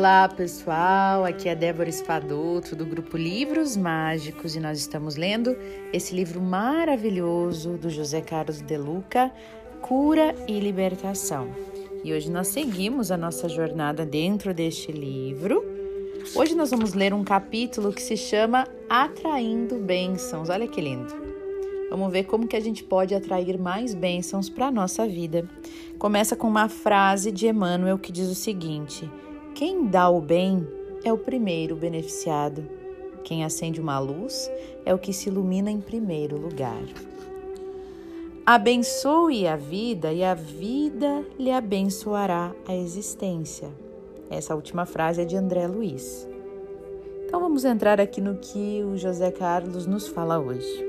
Olá pessoal, aqui é Débora Espadoto do grupo Livros Mágicos e nós estamos lendo esse livro maravilhoso do José Carlos de Luca, Cura e Libertação. E hoje nós seguimos a nossa jornada dentro deste livro. Hoje nós vamos ler um capítulo que se chama Atraindo Bênçãos. Olha que lindo. Vamos ver como que a gente pode atrair mais bênçãos para a nossa vida. Começa com uma frase de Emmanuel que diz o seguinte: Quem dá o bem é o primeiro beneficiado. Quem acende uma luz é o que se ilumina em primeiro lugar. Abençoe a vida e a vida lhe abençoará a existência. Essa última frase é de André Luiz. Então vamos entrar aqui no que o José Carlos nos fala hoje.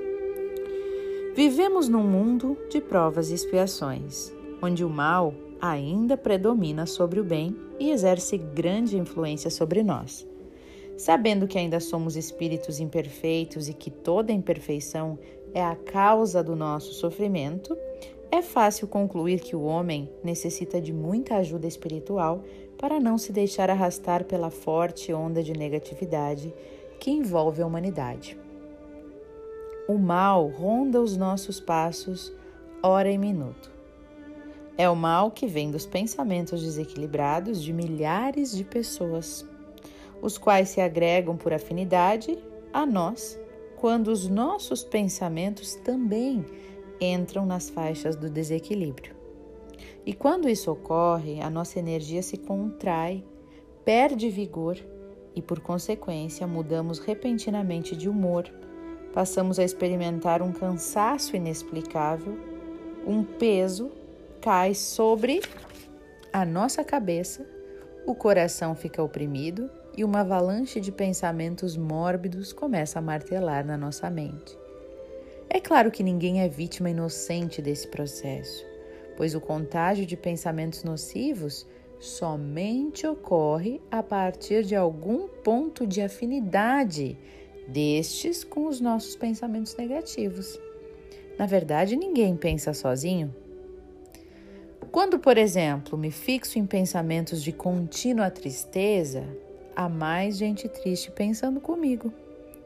Vivemos num mundo de provas e expiações, onde o mal ainda predomina sobre o bem e exerce grande influência sobre nós. Sabendo que ainda somos espíritos imperfeitos e que toda imperfeição é a causa do nosso sofrimento, é fácil concluir que o homem necessita de muita ajuda espiritual para não se deixar arrastar pela forte onda de negatividade que envolve a humanidade. O mal ronda os nossos passos, hora e minuto. É o mal que vem dos pensamentos desequilibrados de milhares de pessoas, os quais se agregam por afinidade a nós, quando os nossos pensamentos também entram nas faixas do desequilíbrio. E quando isso ocorre, a nossa energia se contrai, perde vigor e, por consequência, mudamos repentinamente de humor passamos a experimentar um cansaço inexplicável, um peso cai sobre a nossa cabeça, o coração fica oprimido e uma avalanche de pensamentos mórbidos começa a martelar na nossa mente. É claro que ninguém é vítima inocente desse processo, pois o contágio de pensamentos nocivos somente ocorre a partir de algum ponto de afinidade destes com os nossos pensamentos negativos. Na verdade, ninguém pensa sozinho. Quando, por exemplo, me fixo em pensamentos de contínua tristeza, há mais gente triste pensando comigo,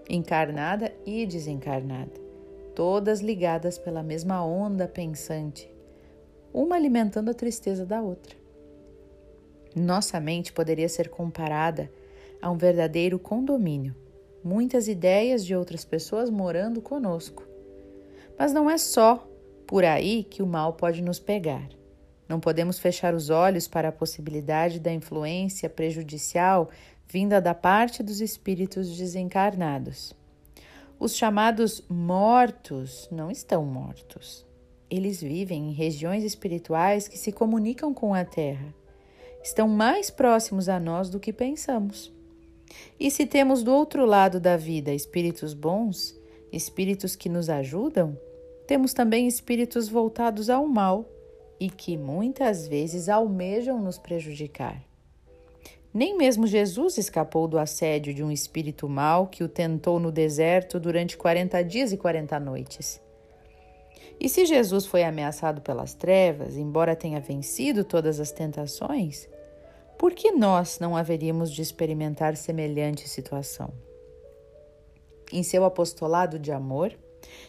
encarnada e desencarnada, todas ligadas pela mesma onda pensante, uma alimentando a tristeza da outra. Nossa mente poderia ser comparada a um verdadeiro condomínio muitas ideias de outras pessoas morando conosco. Mas não é só por aí que o mal pode nos pegar. Não podemos fechar os olhos para a possibilidade da influência prejudicial vinda da parte dos espíritos desencarnados. Os chamados mortos não estão mortos. Eles vivem em regiões espirituais que se comunicam com a Terra. Estão mais próximos a nós do que pensamos. E se temos do outro lado da vida espíritos bons, espíritos que nos ajudam, temos também espíritos voltados ao mal e que muitas vezes almejam nos prejudicar. Nem mesmo Jesus escapou do assédio de um espírito mau que o tentou no deserto durante 40 dias e 40 noites. E se Jesus foi ameaçado pelas trevas, embora tenha vencido todas as tentações, por que nós não haveríamos de experimentar semelhante situação? Em seu apostolado de amor,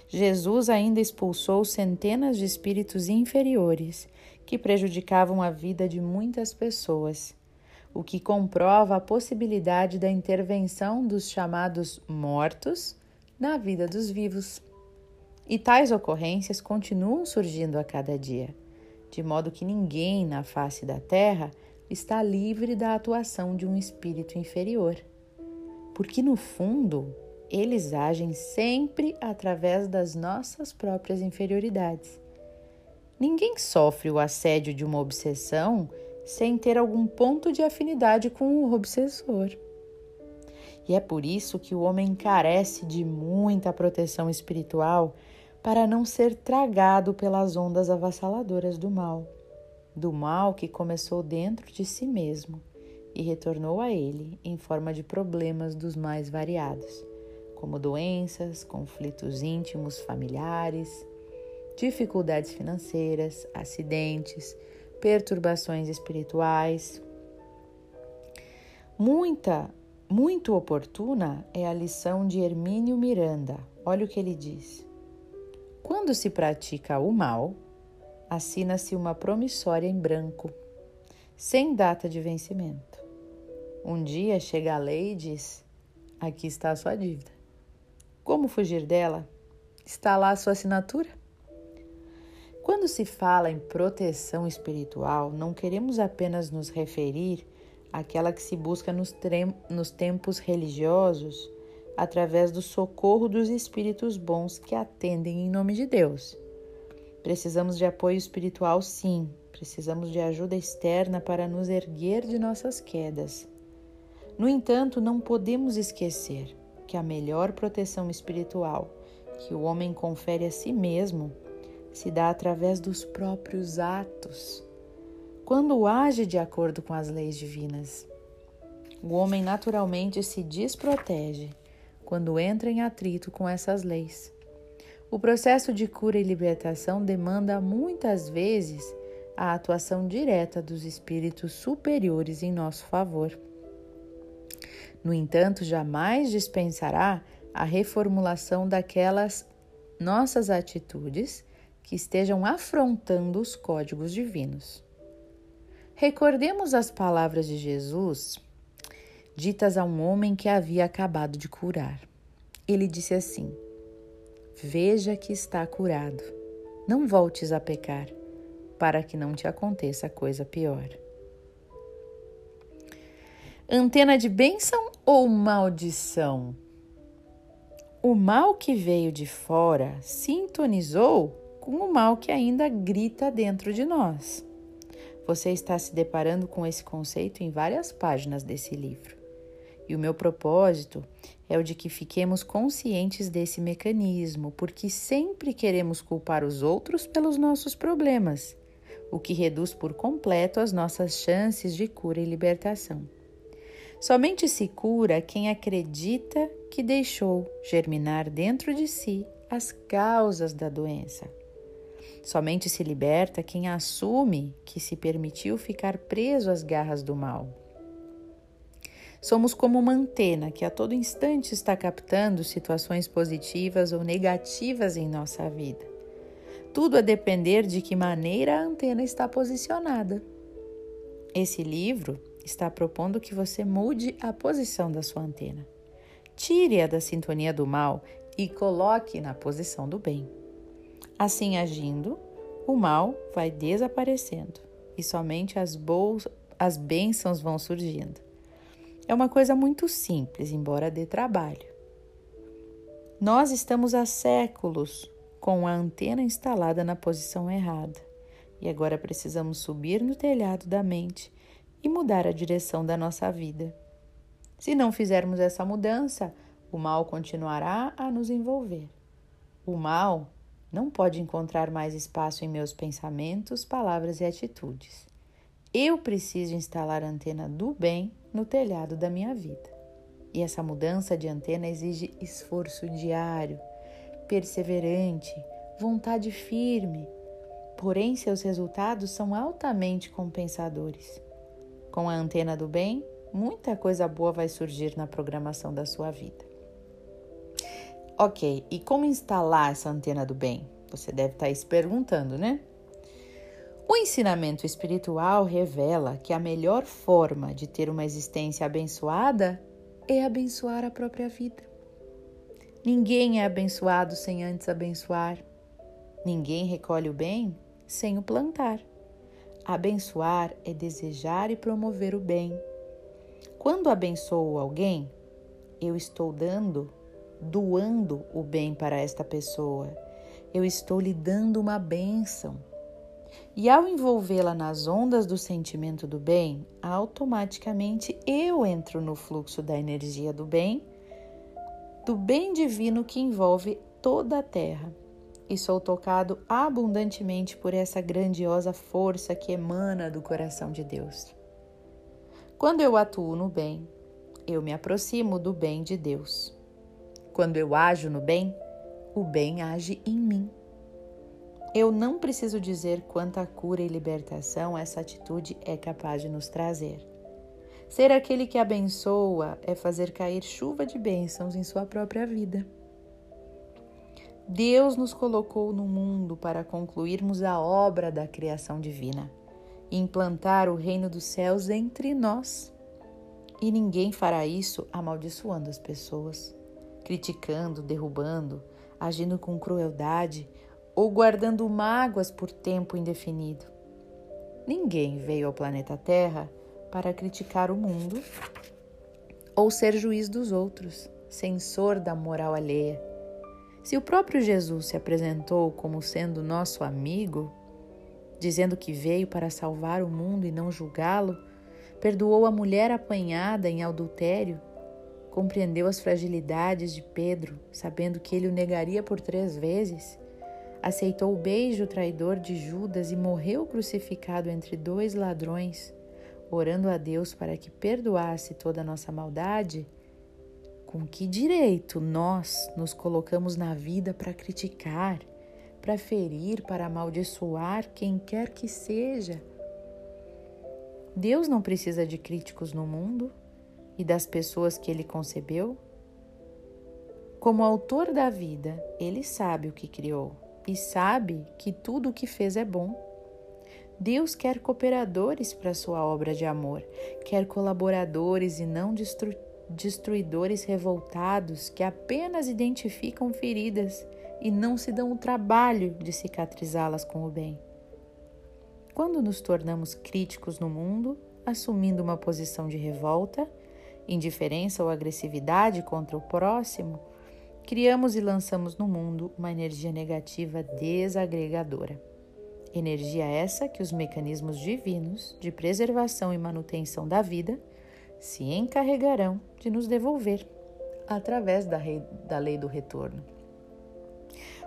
Jesus ainda expulsou centenas de espíritos inferiores que prejudicavam a vida de muitas pessoas, o que comprova a possibilidade da intervenção dos chamados mortos na vida dos vivos. E tais ocorrências continuam surgindo a cada dia, de modo que ninguém na face da terra está livre da atuação de um espírito inferior. Porque, no fundo, eles agem sempre através das nossas próprias inferioridades. Ninguém sofre o assédio de uma obsessão sem ter algum ponto de afinidade com o obsessor. E é por isso que o homem carece de muita proteção espiritual para não ser tragado pelas ondas avassaladoras do mal do mal que começou dentro de si mesmo e retornou a ele em forma de problemas dos mais variados, como doenças, conflitos íntimos familiares, dificuldades financeiras, acidentes, perturbações espirituais. Muita, muito oportuna é a lição de Hermínio Miranda. Olha o que ele diz. Quando se pratica o mal, assina-se uma promissória em branco, sem data de vencimento. Um dia chega a lei e diz: Aqui está a sua dívida. Como fugir dela? Está lá a sua assinatura? Quando se fala em proteção espiritual, não queremos apenas nos referir àquela que se busca nos, nos tempos religiosos através do socorro dos espíritos bons que atendem em nome de Deus. Precisamos de apoio espiritual, sim, precisamos de ajuda externa para nos erguer de nossas quedas. No entanto, não podemos esquecer que a melhor proteção espiritual que o homem confere a si mesmo se dá através dos próprios atos. Quando age de acordo com as leis divinas, o homem naturalmente se desprotege quando entra em atrito com essas leis. O processo de cura e libertação demanda muitas vezes a atuação direta dos espíritos superiores em nosso favor. No entanto, jamais dispensará a reformulação daquelas nossas atitudes que estejam afrontando os códigos divinos. Recordemos as palavras de Jesus ditas a um homem que havia acabado de curar. Ele disse assim: Veja que está curado. Não voltes a pecar, para que não te aconteça coisa pior. Antena de bênção ou maldição? O mal que veio de fora sintonizou com o mal que ainda grita dentro de nós. Você está se deparando com esse conceito em várias páginas desse livro. E o meu propósito é o de que fiquemos conscientes desse mecanismo, porque sempre queremos culpar os outros pelos nossos problemas, o que reduz por completo as nossas chances de cura e libertação. Somente se cura quem acredita que deixou germinar dentro de si as causas da doença. Somente se liberta quem assume que se permitiu ficar preso às garras do mal. Somos como uma antena que a todo instante está captando situações positivas ou negativas em nossa vida. Tudo a depender de que maneira a antena está posicionada. Esse livro está propondo que você mude a posição da sua antena. Tire-a da sintonia do mal e coloque na posição do bem. Assim agindo, o mal vai desaparecendo e somente as, boas, as bênçãos vão surgindo. É uma coisa muito simples, embora dê trabalho. Nós estamos há séculos com a antena instalada na posição errada e agora precisamos subir no telhado da mente e mudar a direção da nossa vida. Se não fizermos essa mudança, o mal continuará a nos envolver. O mal não pode encontrar mais espaço em meus pensamentos, palavras e atitudes. Eu preciso instalar a antena do bem no telhado da minha vida. E essa mudança de antena exige esforço diário, perseverante, vontade firme. Porém, seus resultados são altamente compensadores. Com a antena do bem, muita coisa boa vai surgir na programação da sua vida. Ok, e como instalar essa antena do bem? Você deve estar se perguntando, né? O ensinamento espiritual revela que a melhor forma de ter uma existência abençoada é abençoar a própria vida. Ninguém é abençoado sem antes abençoar. Ninguém recolhe o bem sem o plantar. Abençoar é desejar e promover o bem. Quando abençoo alguém, eu estou dando, doando o bem para esta pessoa. Eu estou lhe dando uma bênção. E ao envolvê-la nas ondas do sentimento do bem, automaticamente eu entro no fluxo da energia do bem, do bem divino que envolve toda a terra. E sou tocado abundantemente por essa grandiosa força que emana do coração de Deus. Quando eu atuo no bem, eu me aproximo do bem de Deus. Quando eu ajo no bem, o bem age em mim. Eu não preciso dizer quanta cura e libertação essa atitude é capaz de nos trazer. Ser aquele que abençoa é fazer cair chuva de bênçãos em sua própria vida. Deus nos colocou no mundo para concluirmos a obra da criação divina implantar o reino dos céus entre nós. E ninguém fará isso amaldiçoando as pessoas, criticando, derrubando, agindo com crueldade ou guardando mágoas por tempo indefinido. Ninguém veio ao planeta Terra para criticar o mundo ou ser juiz dos outros, censor da moral alheia. Se o próprio Jesus se apresentou como sendo nosso amigo, dizendo que veio para salvar o mundo e não julgá-lo, perdoou a mulher apanhada em adultério, compreendeu as fragilidades de Pedro, sabendo que ele o negaria por três vezes, aceitou o beijo traidor de Judas e morreu crucificado entre dois ladrões orando a Deus para que perdoasse toda a nossa maldade, com que direito nós nos colocamos na vida para criticar, para ferir, para amaldiçoar quem quer que seja? Deus não precisa de críticos no mundo e das pessoas que ele concebeu? Como autor da vida, ele sabe o que criou e sabe que tudo o que fez é bom. Deus quer cooperadores para sua obra de amor, quer colaboradores e não destruidores revoltados que apenas identificam feridas e não se dão o trabalho de cicatrizá-las com o bem. Quando nos tornamos críticos no mundo, assumindo uma posição de revolta, indiferença ou agressividade contra o próximo, criamos e lançamos no mundo uma energia negativa desagregadora. Energia essa que os mecanismos divinos de preservação e manutenção da vida se encarregarão de nos devolver através da, rei, da lei do retorno.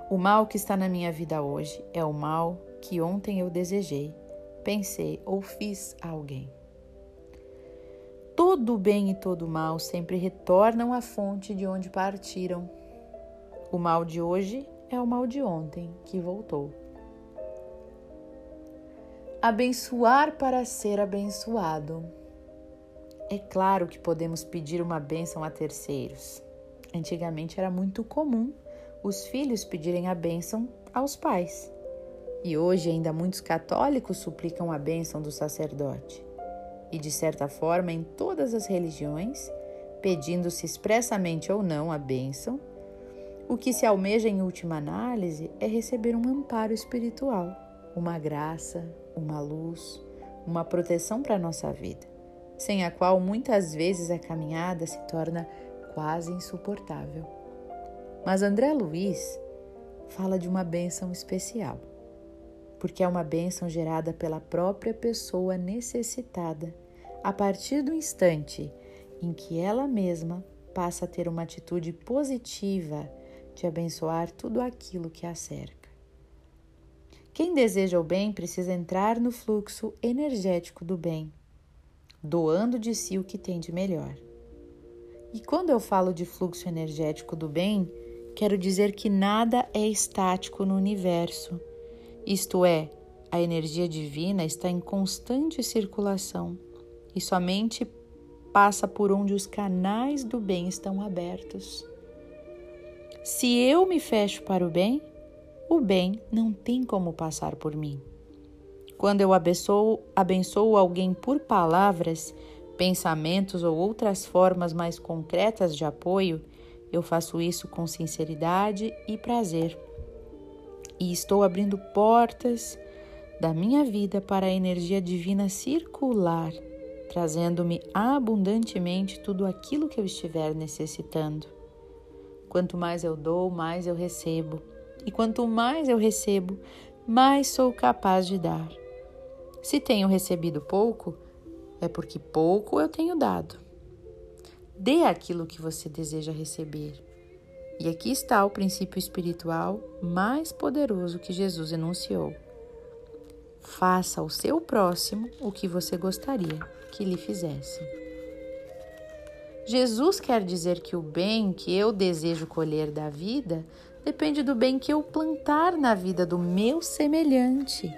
O mal que está na minha vida hoje é o mal que ontem eu desejei, pensei ou fiz a alguém. Todo bem e todo mal sempre retornam à fonte de onde partiram. O mal de hoje é o mal de ontem que voltou abençoar para ser abençoado. É claro que podemos pedir uma bênção a terceiros. Antigamente era muito comum os filhos pedirem a bênção aos pais. E hoje ainda muitos católicos suplicam a bênção do sacerdote. E de certa forma, em todas as religiões, pedindo-se expressamente ou não a bênção, o que se almeja em última análise é receber um amparo espiritual, uma graça, uma luz, uma proteção para a nossa vida, sem a qual muitas vezes a caminhada se torna quase insuportável. Mas André Luiz fala de uma bênção especial, porque é uma bênção gerada pela própria pessoa necessitada, a partir do instante em que ela mesma passa a ter uma atitude positiva de abençoar tudo aquilo que a cerca. Quem deseja o bem precisa entrar no fluxo energético do bem, doando de si o que tem de melhor. E quando eu falo de fluxo energético do bem, quero dizer que nada é estático no universo. Isto é, a energia divina está em constante circulação e somente passa por onde os canais do bem estão abertos. Se eu me fecho para o bem, o bem não tem como passar por mim. Quando eu abençoo, abençoo alguém por palavras, pensamentos ou outras formas mais concretas de apoio, eu faço isso com sinceridade e prazer. E estou abrindo portas da minha vida para a energia divina circular, trazendo-me abundantemente tudo aquilo que eu estiver necessitando. Quanto mais eu dou, mais eu recebo. E quanto mais eu recebo, mais sou capaz de dar. Se tenho recebido pouco, é porque pouco eu tenho dado. Dê aquilo que você deseja receber. E aqui está o princípio espiritual mais poderoso que Jesus enunciou. Faça ao seu próximo o que você gostaria que lhe fizesse. Jesus quer dizer que o bem que eu desejo colher da vida depende do bem que eu plantar na vida do meu semelhante.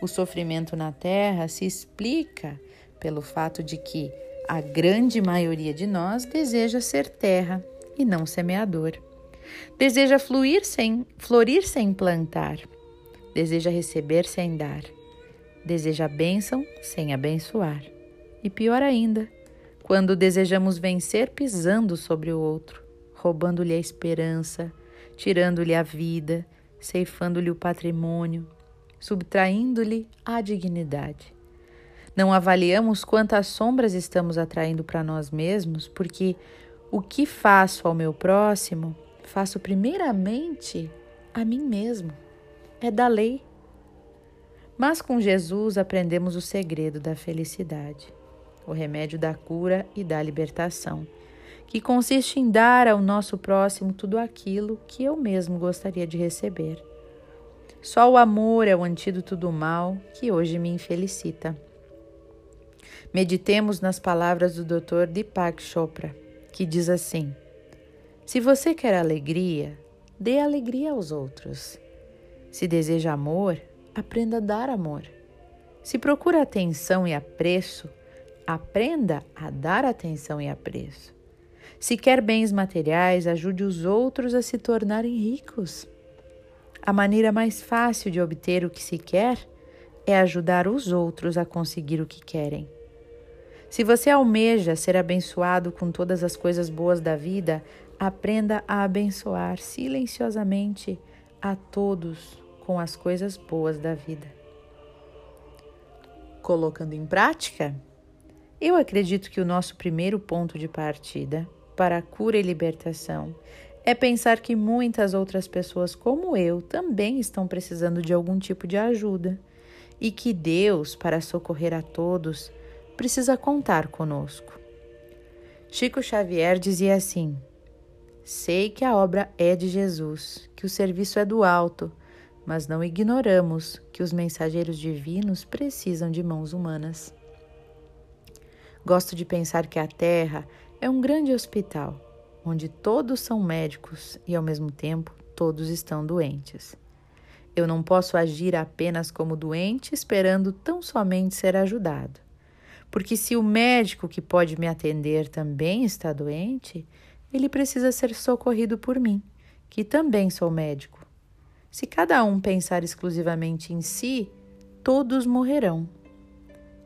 O sofrimento na terra se explica pelo fato de que, A grande maioria de nós deseja ser terra e não semeador. Deseja fluir sem, florir sem plantar. Deseja receber sem dar. Deseja bênção sem abençoar. E pior ainda, quando desejamos vencer pisando sobre o outro, roubando-lhe a esperança, tirando-lhe a vida, ceifando-lhe o patrimônio, subtraindo-lhe a dignidade. Não avaliamos quantas sombras estamos atraindo para nós mesmos, porque o que faço ao meu próximo, faço primeiramente a mim mesmo. É da lei. Mas com Jesus aprendemos o segredo da felicidade, o remédio da cura e da libertação, que consiste em dar ao nosso próximo tudo aquilo que eu mesmo gostaria de receber. Só o amor é o antídoto do mal que hoje me infelicita. Meditemos nas palavras do Dr. Deepak Chopra, que diz assim: Se você quer alegria, dê alegria aos outros. Se deseja amor, aprenda a dar amor. Se procura atenção e apreço, aprenda a dar atenção e apreço. Se quer bens materiais, ajude os outros a se tornarem ricos. A maneira mais fácil de obter o que se quer é ajudar os outros a conseguir o que querem. Se você almeja ser abençoado com todas as coisas boas da vida, aprenda a abençoar silenciosamente a todos com as coisas boas da vida. Colocando em prática, eu acredito que o nosso primeiro ponto de partida para a cura e libertação é pensar que muitas outras pessoas como eu também estão precisando de algum tipo de ajuda e que Deus, para socorrer a todos, precisa contar conosco. Chico Xavier dizia assim: Sei que a obra é de Jesus, que o serviço é do alto, mas não ignoramos que os mensageiros divinos precisam de mãos humanas. Gosto de pensar que a Terra é um grande hospital, onde todos são médicos e, ao mesmo tempo, todos estão doentes. Eu não posso agir apenas como doente esperando tão somente ser ajudado. Porque se o médico que pode me atender também está doente, ele precisa ser socorrido por mim, que também sou médico. Se cada um pensar exclusivamente em si, todos morrerão.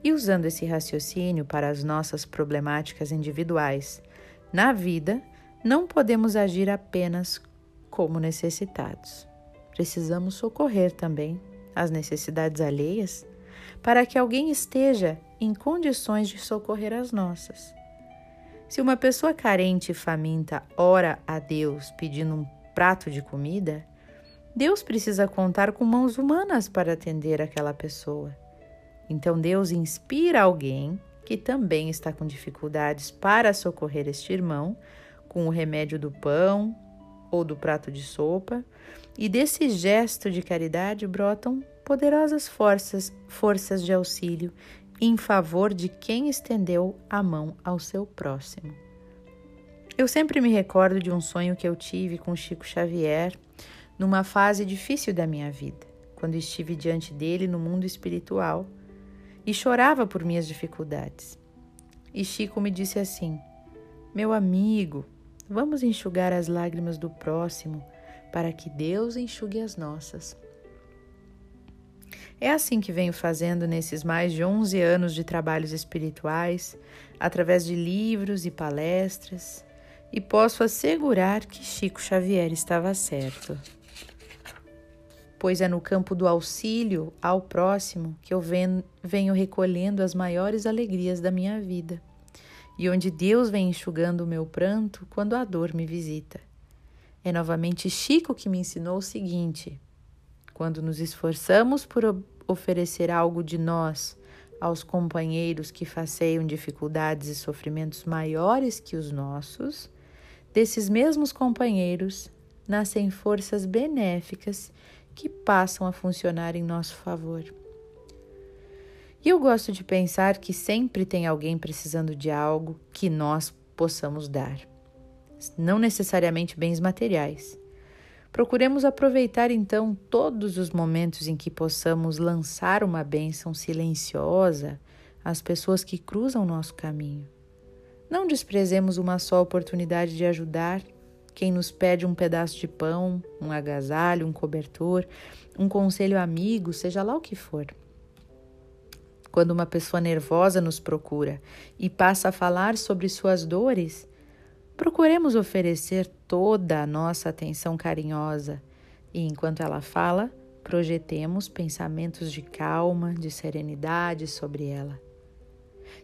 E usando esse raciocínio para as nossas problemáticas individuais na vida, não podemos agir apenas como necessitados. Precisamos socorrer também as necessidades alheias para que alguém esteja em condições de socorrer as nossas. Se uma pessoa carente e faminta ora a Deus pedindo um prato de comida, Deus precisa contar com mãos humanas para atender aquela pessoa. Então Deus inspira alguém que também está com dificuldades para socorrer este irmão com o remédio do pão ou do prato de sopa, e desse gesto de caridade brotam poderosas forças, forças de auxílio em favor de quem estendeu a mão ao seu próximo. Eu sempre me recordo de um sonho que eu tive com Chico Xavier numa fase difícil da minha vida, quando estive diante dele no mundo espiritual e chorava por minhas dificuldades. E Chico me disse assim: Meu amigo, vamos enxugar as lágrimas do próximo para que Deus enxugue as nossas. É assim que venho fazendo nesses mais de 11 anos de trabalhos espirituais, através de livros e palestras, e posso assegurar que Chico Xavier estava certo. Pois é no campo do auxílio ao próximo que eu venho recolhendo as maiores alegrias da minha vida, e onde Deus vem enxugando o meu pranto quando a dor me visita. É novamente Chico que me ensinou o seguinte: quando nos esforçamos por oferecer algo de nós aos companheiros que faceiam dificuldades e sofrimentos maiores que os nossos, desses mesmos companheiros nascem forças benéficas que passam a funcionar em nosso favor. E eu gosto de pensar que sempre tem alguém precisando de algo que nós possamos dar, não necessariamente bens materiais, Procuremos aproveitar então todos os momentos em que possamos lançar uma bênção silenciosa às pessoas que cruzam nosso caminho, Não desprezemos uma só oportunidade de ajudar quem nos pede um pedaço de pão, um agasalho, um cobertor, um conselho amigo, seja lá o que for. Quando uma pessoa nervosa nos procura e passa a falar sobre suas dores, procuremos oferecer toda a nossa atenção carinhosa e, enquanto ela fala, projetemos pensamentos de calma, de serenidade sobre ela.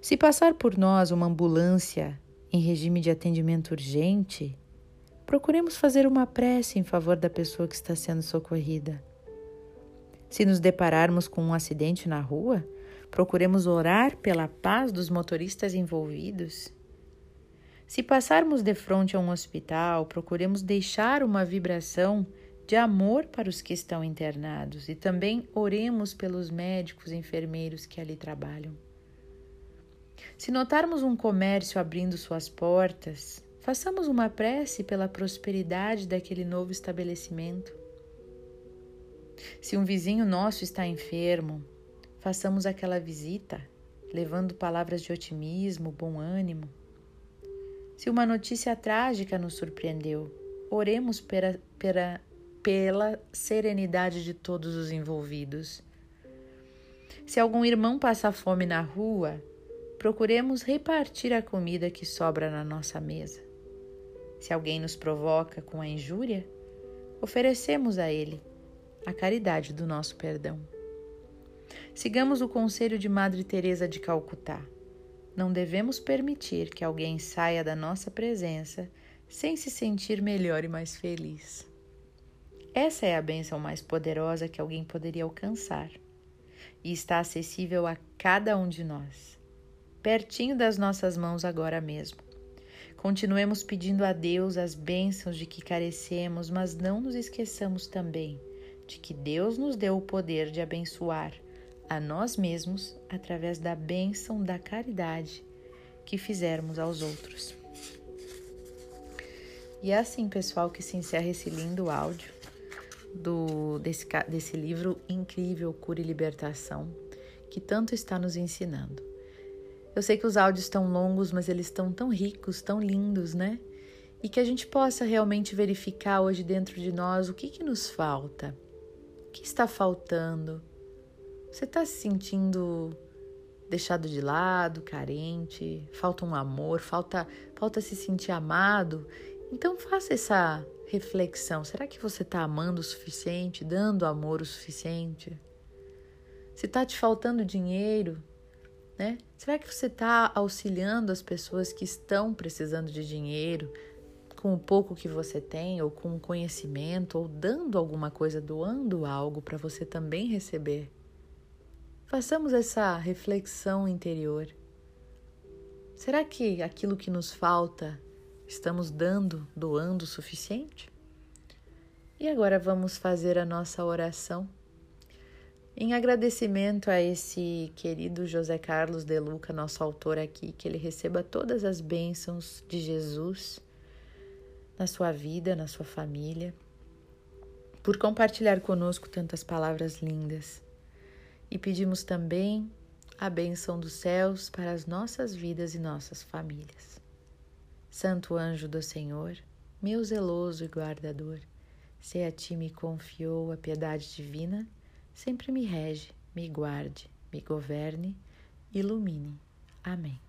Se passar por nós uma ambulância em regime de atendimento urgente, procuremos fazer uma prece em favor da pessoa que está sendo socorrida. Se nos depararmos com um acidente na rua, procuremos orar pela paz dos motoristas envolvidos. Se passarmos de frente a um hospital, procuremos deixar uma vibração de amor para os que estão internados e também oremos pelos médicos e enfermeiros que ali trabalham. Se notarmos um comércio abrindo suas portas, Façamos uma prece pela prosperidade daquele novo estabelecimento. Se um vizinho nosso está enfermo, façamos aquela visita, levando palavras de otimismo, bom ânimo. Se uma notícia trágica nos surpreendeu, oremos pela, pela, pela serenidade de todos os envolvidos. Se algum irmão passa fome na rua, procuremos repartir a comida que sobra na nossa mesa. Se alguém nos provoca com a injúria, oferecemos a ele a caridade do nosso perdão. Sigamos o conselho de Madre Teresa de Calcutá. Não devemos permitir que alguém saia da nossa presença sem se sentir melhor e mais feliz. Essa é a bênção mais poderosa que alguém poderia alcançar e está acessível a cada um de nós, pertinho das nossas mãos agora mesmo. Continuemos pedindo a Deus as bênçãos de que carecemos, mas não nos esqueçamos também de que Deus nos deu o poder de abençoar a nós mesmos através da bênção da caridade que fizermos aos outros. E é assim, pessoal, que se encerra esse lindo áudio do, desse, desse livro incrível, Cura e Libertação, que tanto está nos ensinando. Eu sei que os áudios estão longos, mas eles estão tão ricos, tão lindos, né? E que a gente possa realmente verificar hoje dentro de nós o que, que nos falta. O que está faltando? Você está se sentindo deixado de lado, carente, falta um amor, falta, falta se sentir amado? Então faça essa reflexão. Será que você está amando o suficiente, dando amor o suficiente? Se está te faltando dinheiro, né? Será que você está auxiliando as pessoas que estão precisando de dinheiro com o pouco que você tem, ou com conhecimento, ou dando alguma coisa, doando algo para você também receber? Façamos essa reflexão interior. Será que aquilo que nos falta estamos dando, doando o suficiente? E agora vamos fazer a nossa oração em agradecimento a esse querido José Carlos de Luca, nosso autor aqui, que ele receba todas as bênçãos de Jesus na sua vida, na sua família, por compartilhar conosco tantas palavras lindas. E pedimos também a bênção dos céus para as nossas vidas e nossas famílias. Santo anjo do Senhor, meu zeloso e guardador, se a ti me confiou a piedade divina, sempre me rege, me guarde, me governe, ilumine. Amém.